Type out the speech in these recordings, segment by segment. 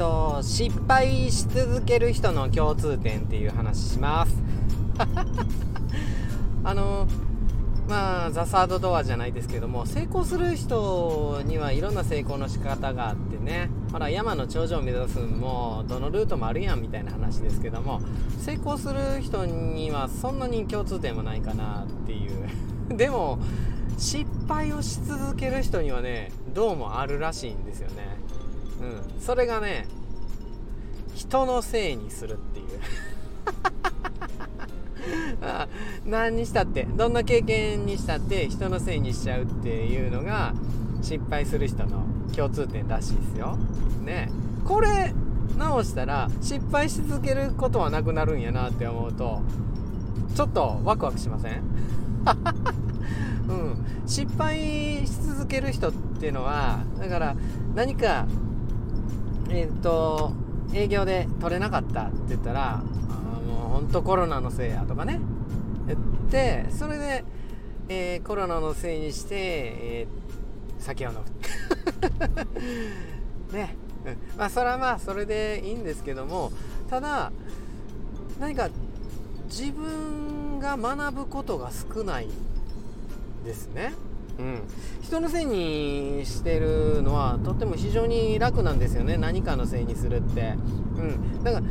と失敗し続ける人の共通点っていう話します。あのまあザ・サードドアじゃないですけども成功する人にはいろんな成功の仕方があってね。ほら山の頂上を目指すんもどのルートもあるやんみたいな話ですけども成功する人にはそんなに共通点もないかなっていう。でも失敗をし続ける人にはねどうもあるらしいんですよね。うん。それがね人のせいにするっていう。あ何にしたってどんな経験にしたって人のせいにしちゃうっていうのが失敗する人の共通点らしいですよ。ね。これ直したら失敗し続けることはなくなるんやなって思うとちょっとワクワクしません？うん、失敗し続ける人っていうのはだから何かえっ、ー、と営業で取れなかったって言ったら本当コロナのせいやとかね。言ってそれで、えー、コロナのせいにして、えー、酒を飲む。ね、うん、まあそれはまあそれでいいんですけどもただ何か自分が学ぶことが少ないですね。うん、人のせいにしてるのはとっても非常に楽なんですよね。何かのせいにするって、うん、だから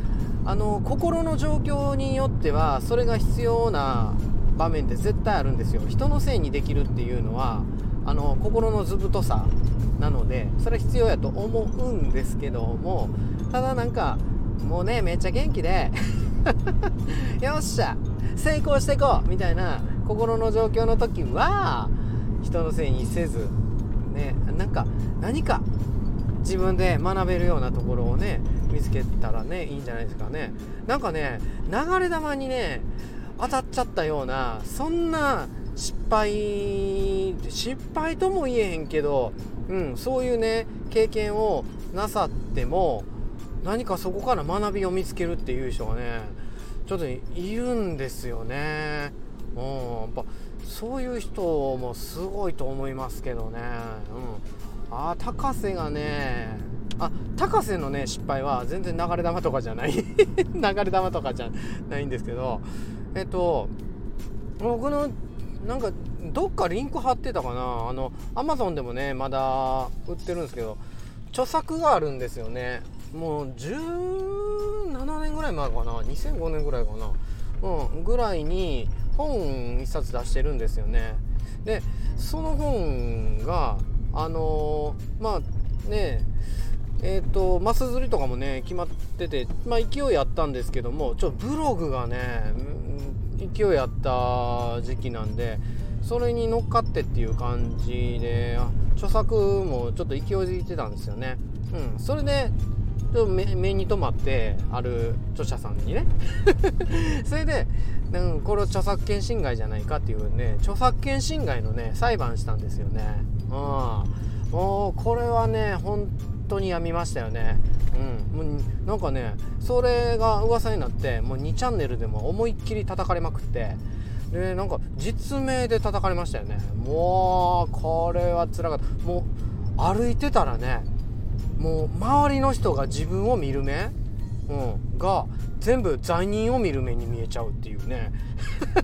あの心の状況によってはそれが必要な場面って絶対あるんですよ。人のせいにできるっていうのはあの心の図太さなのでそれは必要やと思うんですけどもただなんかもうねめっちゃ元気で よっしゃ成功していこうみたいな心の状況の時は人のせいにせずねなんか何か自分で学べるようなところをね見つけたらねいいんじゃないですかねなんかね流れ弾にね当たっちゃったようなそんな失敗失敗とも言えへんけど、うん、そういうね経験をなさっても何かそこから学びを見つけるっていう人がねちょっといるんですよね。うん、やっぱそういう人もすごいと思いますけどね、うん、あ高瀬がねあ高瀬のね失敗は全然流れ弾とかじゃない。流れ弾とかじゃないんですけどえっと僕のなんかどっかリンク貼ってたかな。あのアマゾンでもねまだ売ってるんですけど著作があるんですよね。もう17年ぐらい前かな。2005年ぐらいかな。うんぐらいに本1冊出してるんですよね。でその本があのー、まあねえっ、ー、とマス釣りとかもね決まっててまあ勢いあったんですけどもちょっとブログがね勢いあった時期なんでそれに乗っかってっていう感じで著作もちょっと勢いづいてたんですよね。うんそれでちょっと目に留まってある著者さんにね。それで、うん、これを著作権侵害じゃないかっていうね著作権侵害のね裁判したんですよね。うん。もうこれはね本当にやみましたよね。うん。もうなんかねそれが噂になってもう2チャンネルでも思いっきり叩かれまくって。でなんか実名で叩かれましたよね。もうこれはつらかった。もう歩いてたらねもう周りの人が自分を見る目、うん、が全部罪人を見る目に見えちゃうっていうね。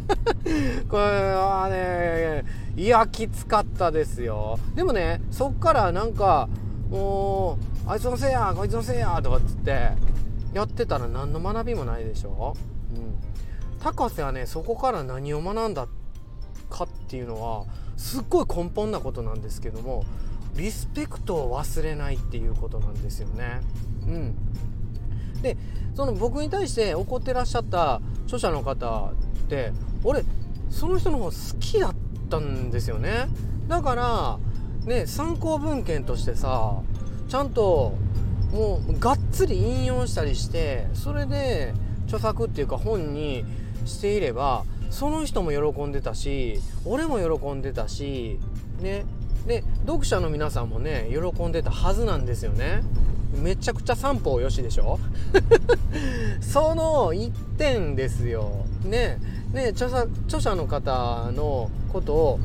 これはねいやきつかったですよ。でもねそっからなんかもうあいつのせいやこいつのせいやとかっつってやってたら何の学びもないでしょ、うん、高瀬はねそこから何を学んだかっていうのはすっごい根本なことなんですけどもリスペクトを忘れないっていうことなんですよね。うん、でその僕に対して怒ってらっしゃった著者の方って俺その人の方好きだったんですよね。だからね参考文献としてさちゃんともうがっつり引用したりしてそれで著作っていうか本にしていればその人も喜んでたし俺も喜んでたしねで読者の皆さんもね喜んでたはずなんですよね。めちゃくちゃ三方よしでしょ？その一点ですよ。ねね著者著者の方のことを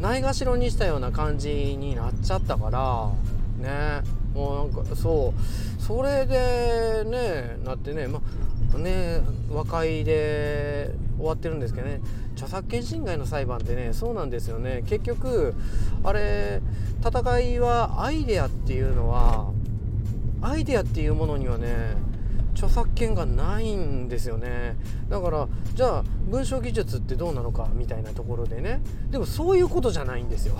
ないがしろにしたような感じになっちゃったからねもうなんかそう。それでねなってねまね和解で終わってるんですけどね。著作権侵害の裁判ってねそうなんですよね。結局あれ戦いはアイデアっていうのはアイデアっていうものにはね著作権がないんですよね。だからじゃあ文章技術ってどうなのかみたいなところでね。でも そういうことじゃないんですよ。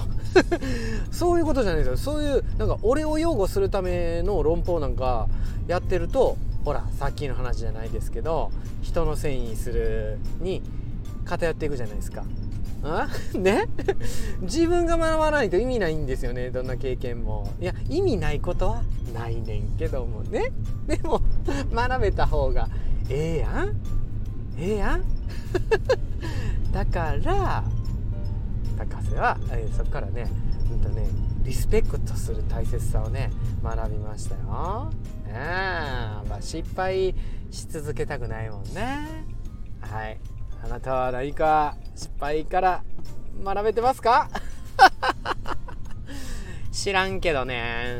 そういうことじゃないですよ。そういうなんか俺を擁護するための論法なんかやってるとほらさっきの話じゃないですけど人のせいするに偏っていくじゃないですか。あ ね？自分が学ばないと意味ないんですよねどんな経験も。いや意味ないことはないねんけどもね。でも学べた方がええやん？ええやん？だから高瀬は、えー、そこからねうんとねリスペクトする大切さをね学びましたよ。えー、まあ、失敗し続けたくないもんね。はい。あなたは何か失敗から学べてますか？知らんけどね